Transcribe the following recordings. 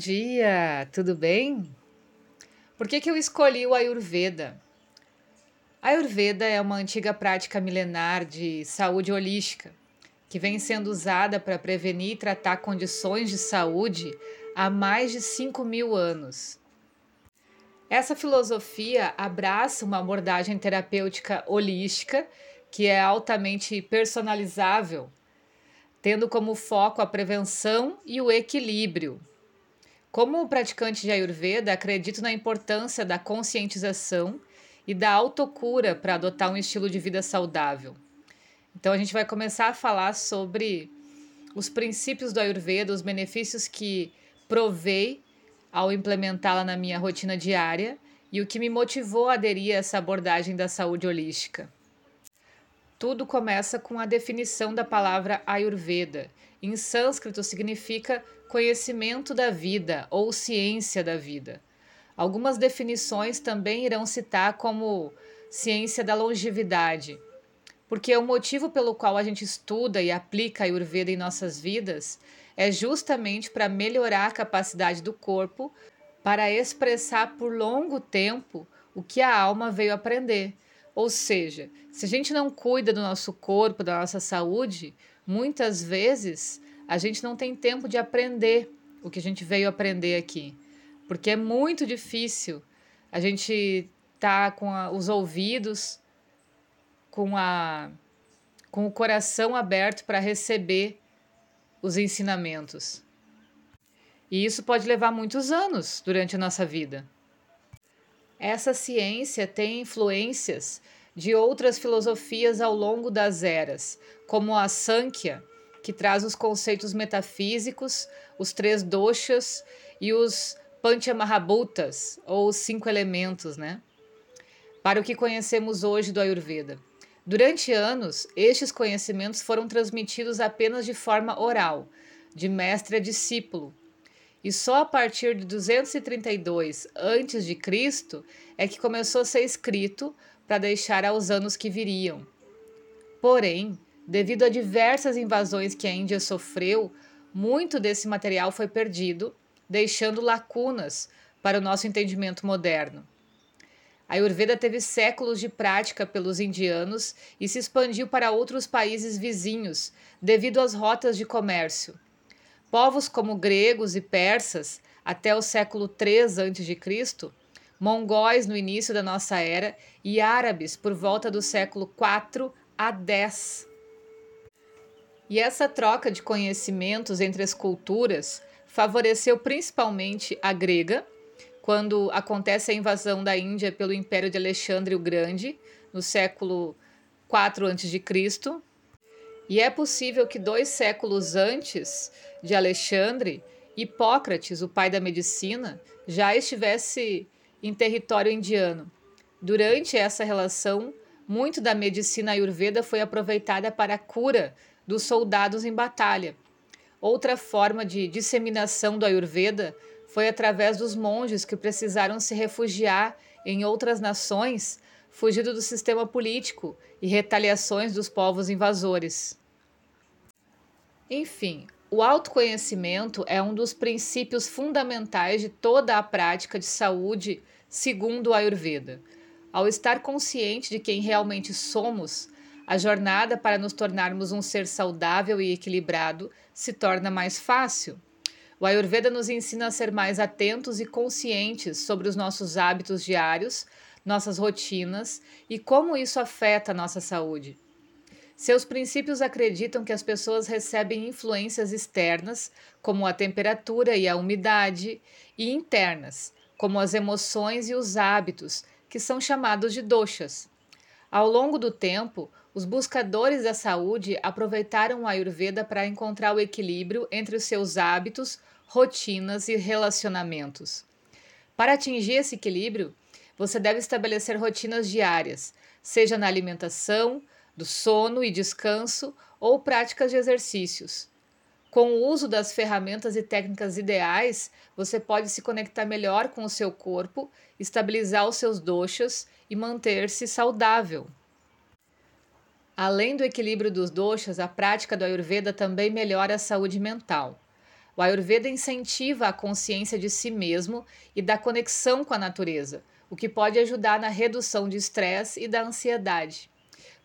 dia, tudo bem? Por que, que eu escolhi o Ayurveda? A Ayurveda é uma antiga prática milenar de saúde holística que vem sendo usada para prevenir e tratar condições de saúde há mais de 5 mil anos. Essa filosofia abraça uma abordagem terapêutica holística que é altamente personalizável, tendo como foco a prevenção e o equilíbrio como praticante de Ayurveda, acredito na importância da conscientização e da autocura para adotar um estilo de vida saudável. Então, a gente vai começar a falar sobre os princípios do Ayurveda, os benefícios que provei ao implementá-la na minha rotina diária e o que me motivou a aderir a essa abordagem da saúde holística. Tudo começa com a definição da palavra Ayurveda. Em sânscrito significa conhecimento da vida ou ciência da vida. Algumas definições também irão citar como ciência da longevidade, porque o motivo pelo qual a gente estuda e aplica a Ayurveda em nossas vidas é justamente para melhorar a capacidade do corpo para expressar por longo tempo o que a alma veio aprender. Ou seja, se a gente não cuida do nosso corpo, da nossa saúde, muitas vezes a gente não tem tempo de aprender o que a gente veio aprender aqui, porque é muito difícil a gente tá com a, os ouvidos, com a com o coração aberto para receber os ensinamentos. E isso pode levar muitos anos durante a nossa vida. Essa ciência tem influências de outras filosofias ao longo das eras, como a Sankhya, que traz os conceitos metafísicos, os três doshas e os Panchamahabhutas, ou os cinco elementos, né? Para o que conhecemos hoje do Ayurveda. Durante anos, estes conhecimentos foram transmitidos apenas de forma oral, de mestre a discípulo. E só a partir de 232 a.C. é que começou a ser escrito para deixar aos anos que viriam. Porém, Devido a diversas invasões que a Índia sofreu, muito desse material foi perdido, deixando lacunas para o nosso entendimento moderno. A Ayurveda teve séculos de prática pelos indianos e se expandiu para outros países vizinhos devido às rotas de comércio. Povos como gregos e persas, até o século III a.C., mongóis no início da nossa era e árabes por volta do século IV a X e essa troca de conhecimentos entre as culturas favoreceu principalmente a grega, quando acontece a invasão da Índia pelo Império de Alexandre o Grande, no século 4 a.C. E é possível que dois séculos antes de Alexandre, Hipócrates, o pai da medicina, já estivesse em território indiano. Durante essa relação, muito da medicina ayurveda foi aproveitada para a cura dos soldados em batalha. Outra forma de disseminação do Ayurveda foi através dos monges que precisaram se refugiar em outras nações, fugindo do sistema político e retaliações dos povos invasores. Enfim, o autoconhecimento é um dos princípios fundamentais de toda a prática de saúde, segundo o Ayurveda. Ao estar consciente de quem realmente somos, a jornada para nos tornarmos um ser saudável e equilibrado se torna mais fácil. O Ayurveda nos ensina a ser mais atentos e conscientes sobre os nossos hábitos diários, nossas rotinas e como isso afeta a nossa saúde. Seus princípios acreditam que as pessoas recebem influências externas, como a temperatura e a umidade, e internas, como as emoções e os hábitos, que são chamados de doshas. Ao longo do tempo, os buscadores da saúde aproveitaram o Ayurveda para encontrar o equilíbrio entre os seus hábitos, rotinas e relacionamentos. Para atingir esse equilíbrio, você deve estabelecer rotinas diárias, seja na alimentação, do sono e descanso ou práticas de exercícios. Com o uso das ferramentas e técnicas ideais, você pode se conectar melhor com o seu corpo, estabilizar os seus doshas e manter-se saudável. Além do equilíbrio dos doshas, a prática do Ayurveda também melhora a saúde mental. O Ayurveda incentiva a consciência de si mesmo e da conexão com a natureza, o que pode ajudar na redução de estresse e da ansiedade.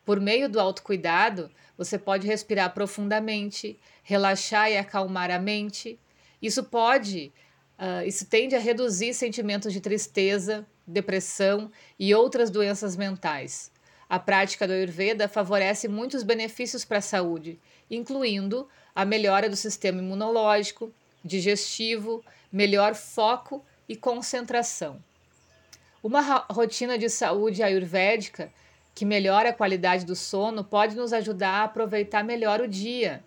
Por meio do autocuidado, você pode respirar profundamente, relaxar e acalmar a mente. Isso pode, uh, isso tende a reduzir sentimentos de tristeza, depressão e outras doenças mentais. A prática do Ayurveda favorece muitos benefícios para a saúde, incluindo a melhora do sistema imunológico, digestivo, melhor foco e concentração. Uma rotina de saúde ayurvédica que melhora a qualidade do sono pode nos ajudar a aproveitar melhor o dia,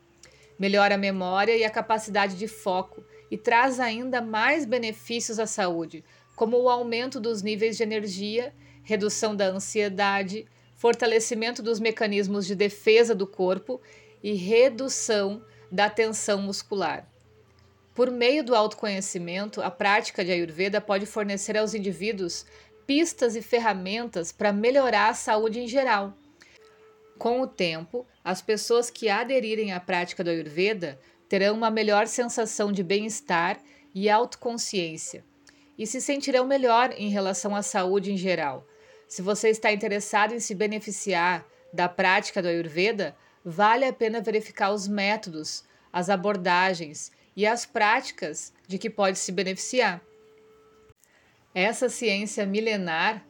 melhora a memória e a capacidade de foco e traz ainda mais benefícios à saúde, como o aumento dos níveis de energia, redução da ansiedade, fortalecimento dos mecanismos de defesa do corpo e redução da tensão muscular. Por meio do autoconhecimento, a prática de Ayurveda pode fornecer aos indivíduos pistas e ferramentas para melhorar a saúde em geral. Com o tempo, as pessoas que aderirem à prática do Ayurveda terão uma melhor sensação de bem-estar e autoconsciência e se sentirão melhor em relação à saúde em geral. Se você está interessado em se beneficiar da prática do Ayurveda, vale a pena verificar os métodos, as abordagens e as práticas de que pode se beneficiar. Essa ciência milenar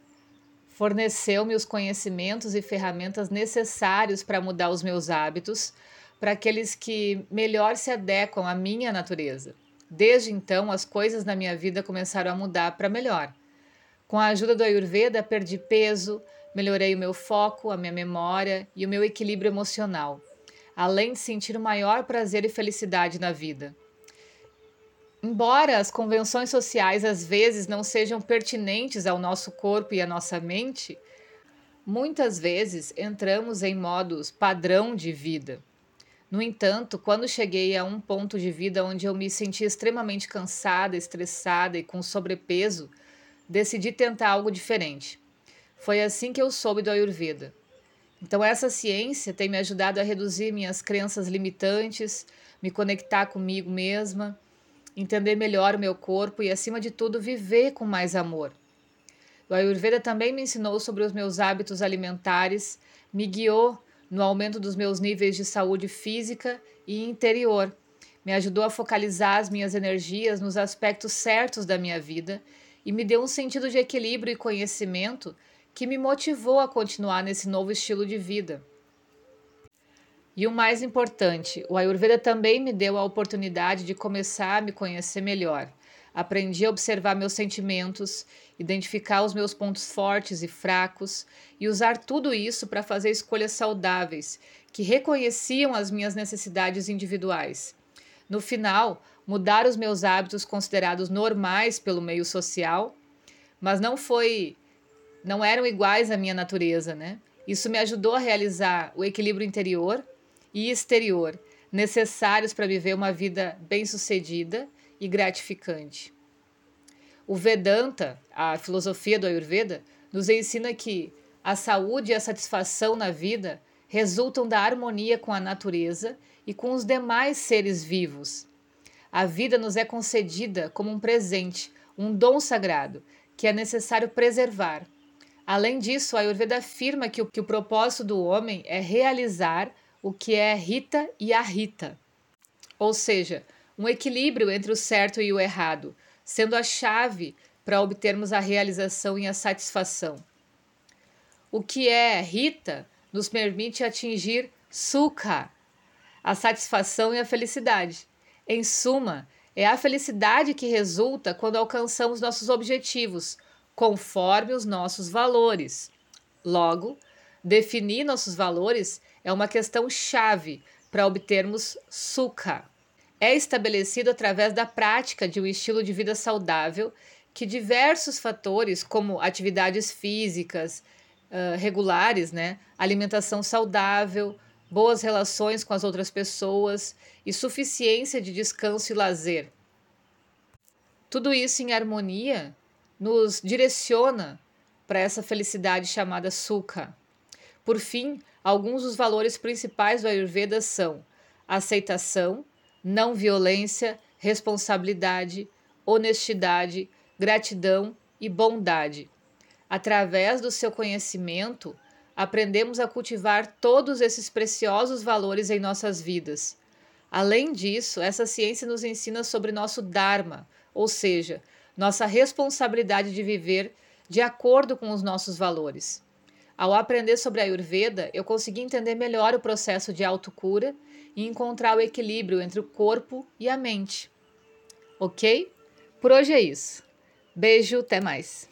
forneceu-me os conhecimentos e ferramentas necessários para mudar os meus hábitos, para aqueles que melhor se adequam à minha natureza. Desde então, as coisas na minha vida começaram a mudar para melhor. Com a ajuda do Ayurveda, perdi peso, melhorei o meu foco, a minha memória e o meu equilíbrio emocional, além de sentir o maior prazer e felicidade na vida. Embora as convenções sociais às vezes não sejam pertinentes ao nosso corpo e à nossa mente, muitas vezes entramos em modos padrão de vida. No entanto, quando cheguei a um ponto de vida onde eu me senti extremamente cansada, estressada e com sobrepeso, decidi tentar algo diferente. Foi assim que eu soube do Ayurveda. Então, essa ciência tem me ajudado a reduzir minhas crenças limitantes, me conectar comigo mesma, entender melhor o meu corpo e, acima de tudo, viver com mais amor. O Ayurveda também me ensinou sobre os meus hábitos alimentares, me guiou no aumento dos meus níveis de saúde física e interior. Me ajudou a focalizar as minhas energias nos aspectos certos da minha vida e me deu um sentido de equilíbrio e conhecimento que me motivou a continuar nesse novo estilo de vida. E o mais importante, o Ayurveda também me deu a oportunidade de começar a me conhecer melhor. Aprendi a observar meus sentimentos, identificar os meus pontos fortes e fracos e usar tudo isso para fazer escolhas saudáveis que reconheciam as minhas necessidades individuais. No final, mudar os meus hábitos considerados normais pelo meio social, mas não foi não eram iguais à minha natureza, né? Isso me ajudou a realizar o equilíbrio interior e exterior necessários para viver uma vida bem-sucedida e gratificante. O Vedanta, a filosofia do Ayurveda, nos ensina que a saúde e a satisfação na vida resultam da harmonia com a natureza e com os demais seres vivos. A vida nos é concedida como um presente, um dom sagrado, que é necessário preservar. Além disso, a Ayurveda afirma que o, que o propósito do homem é realizar o que é Rita e a Rita, ou seja, um equilíbrio entre o certo e o errado, sendo a chave para obtermos a realização e a satisfação. O que é Rita nos permite atingir Sukha, a satisfação e a felicidade. Em suma, é a felicidade que resulta quando alcançamos nossos objetivos, conforme os nossos valores. Logo, definir nossos valores é uma questão chave para obtermos Sukha é estabelecido através da prática de um estilo de vida saudável que diversos fatores, como atividades físicas uh, regulares, né, alimentação saudável, boas relações com as outras pessoas e suficiência de descanso e lazer. Tudo isso em harmonia nos direciona para essa felicidade chamada Sukha. Por fim, alguns dos valores principais do Ayurveda são aceitação, não violência, responsabilidade, honestidade, gratidão e bondade. Através do seu conhecimento, aprendemos a cultivar todos esses preciosos valores em nossas vidas. Além disso, essa ciência nos ensina sobre nosso Dharma, ou seja, nossa responsabilidade de viver de acordo com os nossos valores. Ao aprender sobre a Ayurveda, eu consegui entender melhor o processo de autocura e encontrar o equilíbrio entre o corpo e a mente. Ok? Por hoje é isso. Beijo, até mais.